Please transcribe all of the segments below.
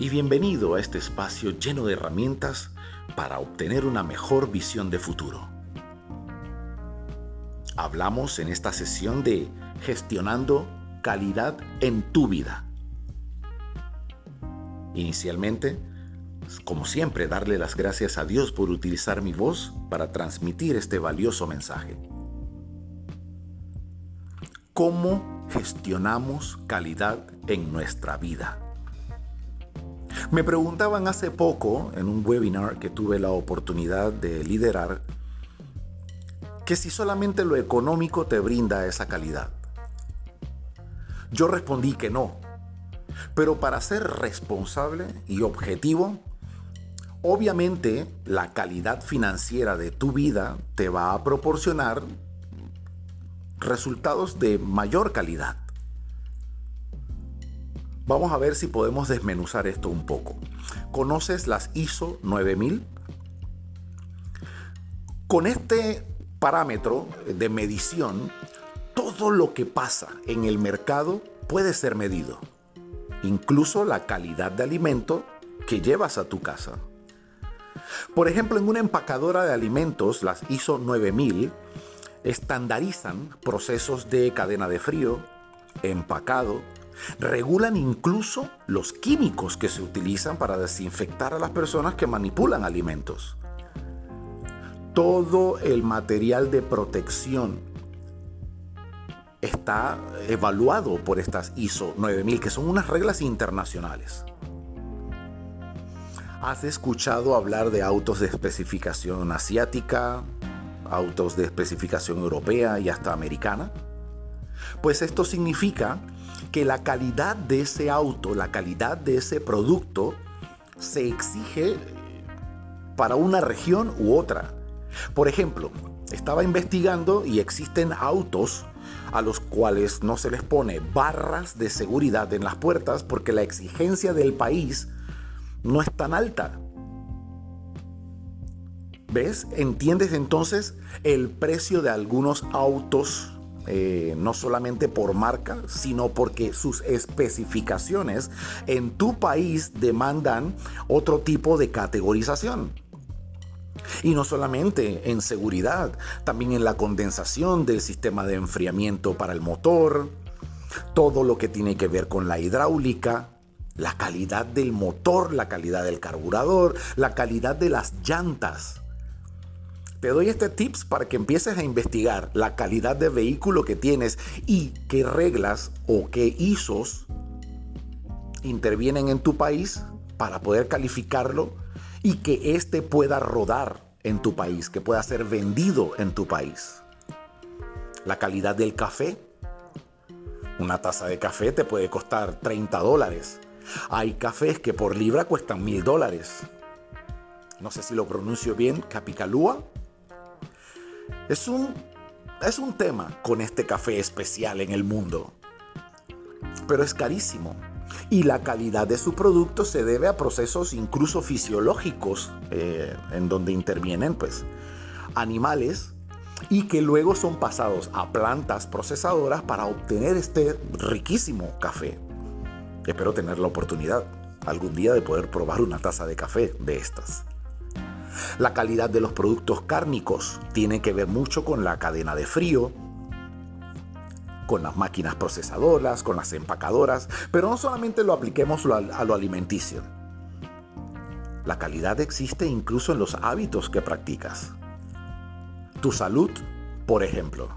y bienvenido a este espacio lleno de herramientas para obtener una mejor visión de futuro. Hablamos en esta sesión de gestionando calidad en tu vida. Inicialmente, como siempre, darle las gracias a Dios por utilizar mi voz para transmitir este valioso mensaje. ¿Cómo gestionamos calidad en nuestra vida? Me preguntaban hace poco en un webinar que tuve la oportunidad de liderar que si solamente lo económico te brinda esa calidad. Yo respondí que no, pero para ser responsable y objetivo, obviamente la calidad financiera de tu vida te va a proporcionar resultados de mayor calidad. Vamos a ver si podemos desmenuzar esto un poco. ¿Conoces las ISO 9000? Con este parámetro de medición, todo lo que pasa en el mercado puede ser medido, incluso la calidad de alimento que llevas a tu casa. Por ejemplo, en una empacadora de alimentos, las ISO 9000 estandarizan procesos de cadena de frío, empacado, Regulan incluso los químicos que se utilizan para desinfectar a las personas que manipulan alimentos. Todo el material de protección está evaluado por estas ISO 9000, que son unas reglas internacionales. ¿Has escuchado hablar de autos de especificación asiática, autos de especificación europea y hasta americana? Pues esto significa que la calidad de ese auto, la calidad de ese producto, se exige para una región u otra. Por ejemplo, estaba investigando y existen autos a los cuales no se les pone barras de seguridad en las puertas porque la exigencia del país no es tan alta. ¿Ves? ¿Entiendes entonces el precio de algunos autos eh, no solamente por marca, sino porque sus especificaciones en tu país demandan otro tipo de categorización. Y no solamente en seguridad, también en la condensación del sistema de enfriamiento para el motor, todo lo que tiene que ver con la hidráulica, la calidad del motor, la calidad del carburador, la calidad de las llantas. Te doy este tips para que empieces a investigar la calidad de vehículo que tienes y qué reglas o qué ISOs intervienen en tu país para poder calificarlo y que éste pueda rodar en tu país, que pueda ser vendido en tu país. La calidad del café. Una taza de café te puede costar 30 dólares. Hay cafés que por libra cuestan mil dólares. No sé si lo pronuncio bien, Capicalúa. Es un, es un tema con este café especial en el mundo, pero es carísimo. Y la calidad de su producto se debe a procesos incluso fisiológicos eh, en donde intervienen pues animales y que luego son pasados a plantas procesadoras para obtener este riquísimo café. Espero tener la oportunidad algún día de poder probar una taza de café de estas. La calidad de los productos cárnicos tiene que ver mucho con la cadena de frío, con las máquinas procesadoras, con las empacadoras, pero no solamente lo apliquemos a lo alimenticio. La calidad existe incluso en los hábitos que practicas. Tu salud, por ejemplo.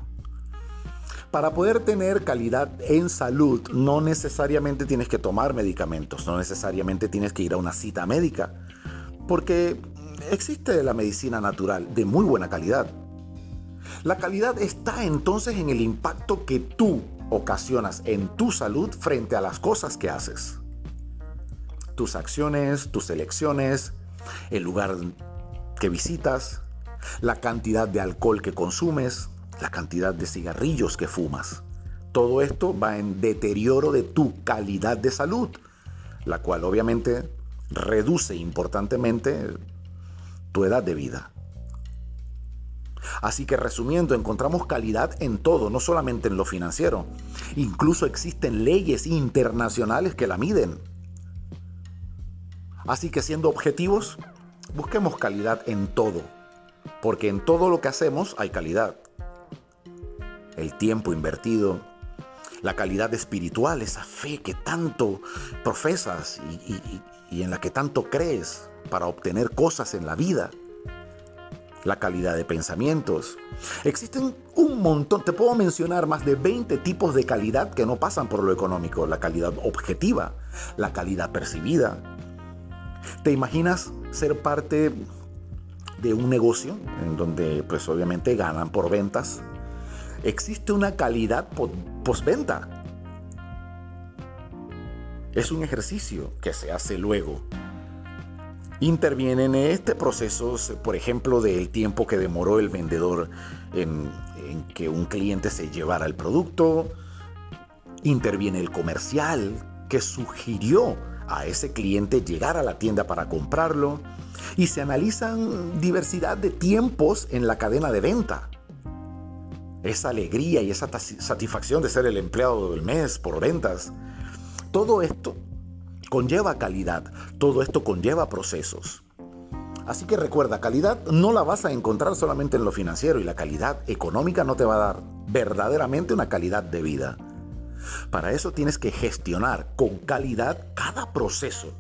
Para poder tener calidad en salud, no necesariamente tienes que tomar medicamentos, no necesariamente tienes que ir a una cita médica, porque existe la medicina natural de muy buena calidad. La calidad está entonces en el impacto que tú ocasionas en tu salud frente a las cosas que haces. Tus acciones, tus elecciones, el lugar que visitas, la cantidad de alcohol que consumes, la cantidad de cigarrillos que fumas. Todo esto va en deterioro de tu calidad de salud, la cual obviamente reduce importantemente tu edad de vida. Así que resumiendo, encontramos calidad en todo, no solamente en lo financiero. Incluso existen leyes internacionales que la miden. Así que siendo objetivos, busquemos calidad en todo, porque en todo lo que hacemos hay calidad. El tiempo invertido, la calidad espiritual, esa fe que tanto profesas y, en la que tanto crees para obtener cosas en la vida, la calidad de pensamientos. Existen un montón, te puedo mencionar más de 20 tipos de calidad que no pasan por lo económico. La calidad objetiva, la calidad percibida. ¿Te imaginas ser parte de un negocio en donde pues obviamente ganan por ventas? Existe una calidad postventa. Es un ejercicio que se hace luego intervienen en este proceso, por ejemplo, del tiempo que demoró el vendedor en, que un cliente se llevara el producto. Interviene el comercial que sugirió a ese cliente llegar a la tienda para comprarlo. Y se analizan diversidad de tiempos en la cadena de venta. Esa alegría y esa satisfacción de ser el empleado del mes por ventas. Todo esto conlleva calidad, todo esto conlleva procesos. Así que recuerda, calidad no la vas a encontrar solamente en lo financiero y la calidad económica no te va a dar verdaderamente una calidad de vida. Para eso tienes que gestionar con calidad cada proceso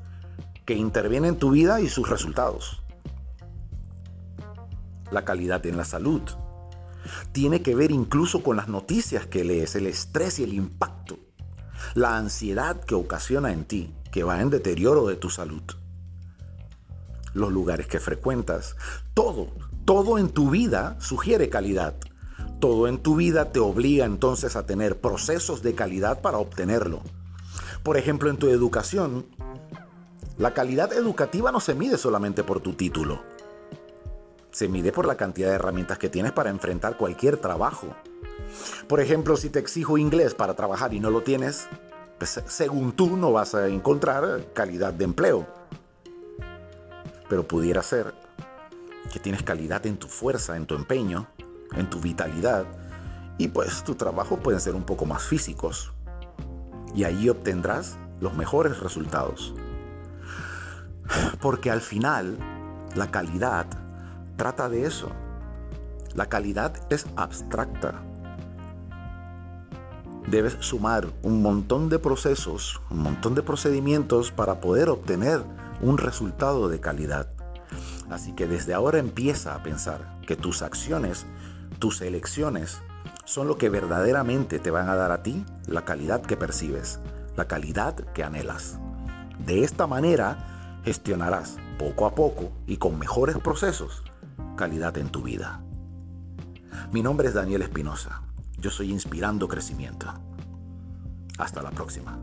que interviene en tu vida y sus resultados. La calidad en la salud tiene que ver incluso con las noticias que lees, el estrés y el impacto, la ansiedad que ocasiona en ti que va en deterioro de tu salud. Los lugares que frecuentas, todo, todo en tu vida sugiere calidad. Todo en tu vida te obliga entonces a tener procesos de calidad para obtenerlo. Por ejemplo, en tu educación, la calidad educativa no se mide solamente por tu título. Se mide por la cantidad de herramientas que tienes para enfrentar cualquier trabajo. Por ejemplo, si te exijo inglés para trabajar y no lo tienes, según tú no vas a encontrar calidad de empleo. Pero pudiera ser que tienes calidad en tu fuerza, en tu empeño, en tu vitalidad, y pues tu trabajo pueden ser un poco más físicos. Y ahí obtendrás los mejores resultados. Porque al final, la calidad trata de eso. La calidad es abstracta debes sumar un montón de procesos, un montón de procedimientos para poder obtener un resultado de calidad. Así que desde ahora empieza a pensar que tus acciones, tus elecciones, son lo que verdaderamente te van a dar a ti la calidad que percibes, la calidad que anhelas. De esta manera gestionarás poco a poco y con mejores procesos calidad en tu vida. Mi nombre es Daniel Espinosa yo soy Inspirando Crecimiento. Hasta la próxima.